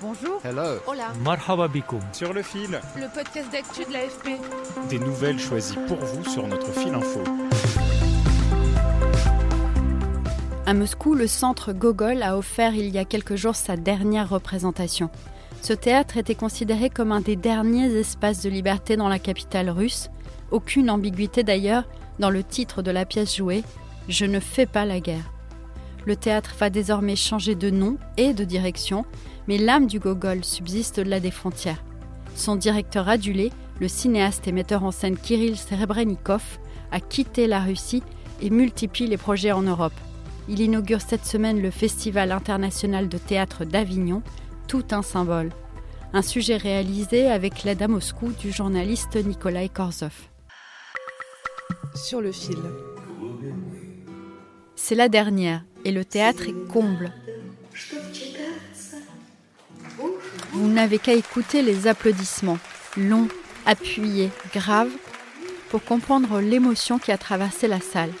Bonjour. Hello. Hola. Marhaba bikoum. Sur le fil, Le podcast d'actu de l'AFP. des nouvelles choisies pour vous sur notre fil info. À Moscou, le centre Gogol a offert il y a quelques jours sa dernière représentation. Ce théâtre était considéré comme un des derniers espaces de liberté dans la capitale russe. Aucune ambiguïté d'ailleurs dans le titre de la pièce jouée Je ne fais pas la guerre. Le théâtre va désormais changer de nom et de direction, mais l'âme du Gogol subsiste au-delà des frontières. Son directeur adulé, le cinéaste et metteur en scène Kirill Serebrennikov, a quitté la Russie et multiplie les projets en Europe. Il inaugure cette semaine le Festival international de théâtre d'Avignon, tout un symbole. Un sujet réalisé avec l'aide à Moscou du journaliste Nikolai Korzov. Sur le fil. C'est la dernière et le théâtre est comble. Vous n'avez qu'à écouter les applaudissements, longs, appuyés, graves, pour comprendre l'émotion qui a traversé la salle.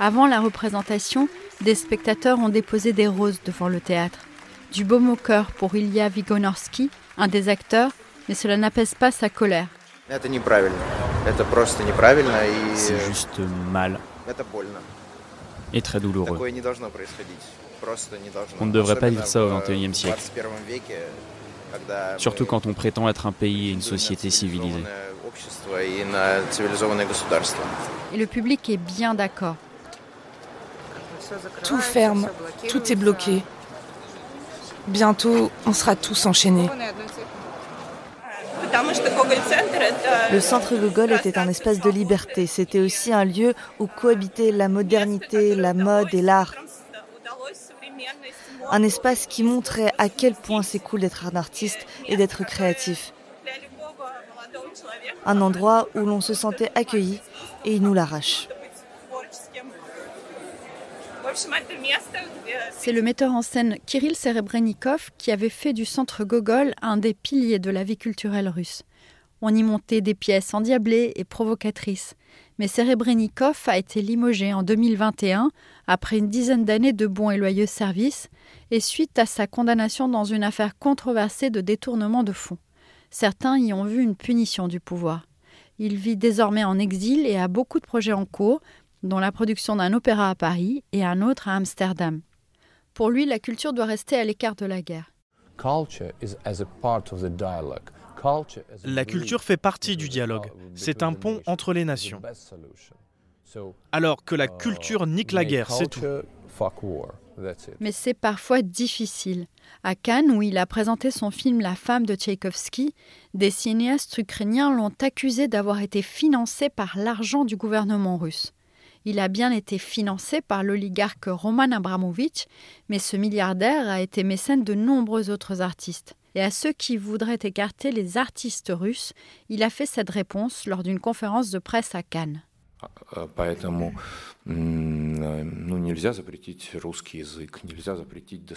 Avant la représentation, des spectateurs ont déposé des roses devant le théâtre. Du beau au cœur pour Ilya Vigonorsky, un des acteurs, mais cela n'apaise pas sa colère. C'est juste mal et très douloureux. On ne devrait pas vivre ça au XXIe siècle surtout quand on prétend être un pays et une société civilisée. Et le public est bien d'accord. Tout ferme, tout est bloqué. Bientôt, on sera tous enchaînés. Le centre Gogol était un espace de liberté. C'était aussi un lieu où cohabitaient la modernité, la mode et l'art. Un espace qui montrait à quel point c'est cool d'être un artiste et d'être créatif. Un endroit où l'on se sentait accueilli et il nous l'arrache. C'est le metteur en scène Kirill Serebrennikov qui avait fait du centre Gogol un des piliers de la vie culturelle russe. On y montait des pièces endiablées et provocatrices. Mais Serebrennikov a été limogé en 2021 après une dizaine d'années de bons et loyaux services et suite à sa condamnation dans une affaire controversée de détournement de fonds. Certains y ont vu une punition du pouvoir. Il vit désormais en exil et a beaucoup de projets en cours, dont la production d'un opéra à Paris et un autre à Amsterdam. Pour lui, la culture doit rester à l'écart de la guerre. La culture fait partie du dialogue. C'est un pont entre les nations. Alors que la culture nique la guerre, c'est tout. Mais c'est parfois difficile. À Cannes, où il a présenté son film La femme de Tchaïkovski, des cinéastes ukrainiens l'ont accusé d'avoir été financé par l'argent du gouvernement russe. Il a bien été financé par l'oligarque Roman Abramovitch, mais ce milliardaire a été mécène de nombreux autres artistes. Et à ceux qui voudraient écarter les artistes russes, il a fait cette réponse lors d'une conférence de presse à Cannes.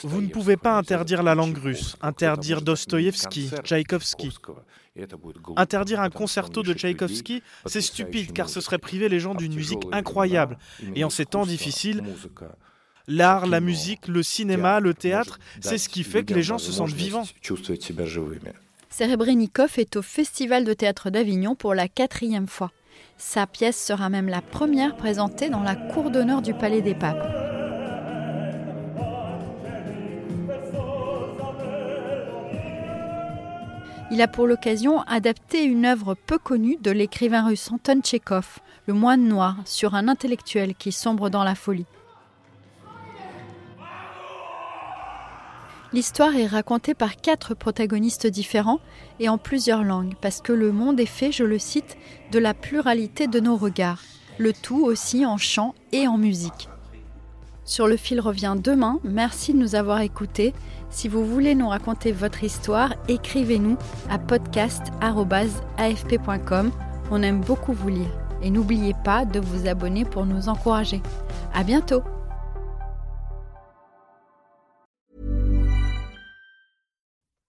Vous ne pouvez pas interdire la langue russe, interdire Dostoïevski, Tchaïkovski. Interdire un concerto de Tchaïkovski, c'est stupide car ce serait priver les gens d'une musique incroyable. Et en ces temps difficiles, l'art, la musique, le cinéma, le théâtre, c'est ce qui fait que les gens se sentent vivants. Serebrennikov est au Festival de théâtre d'Avignon pour la quatrième fois. Sa pièce sera même la première présentée dans la cour d'honneur du Palais des Papes. Il a pour l'occasion adapté une œuvre peu connue de l'écrivain russe Anton Tchekhov, Le moine noir, sur un intellectuel qui sombre dans la folie. L'histoire est racontée par quatre protagonistes différents et en plusieurs langues, parce que le monde est fait, je le cite, de la pluralité de nos regards, le tout aussi en chant et en musique. Sur le fil revient demain. Merci de nous avoir écoutés. Si vous voulez nous raconter votre histoire, écrivez-nous à podcast.afp.com. On aime beaucoup vous lire. Et n'oubliez pas de vous abonner pour nous encourager. À bientôt!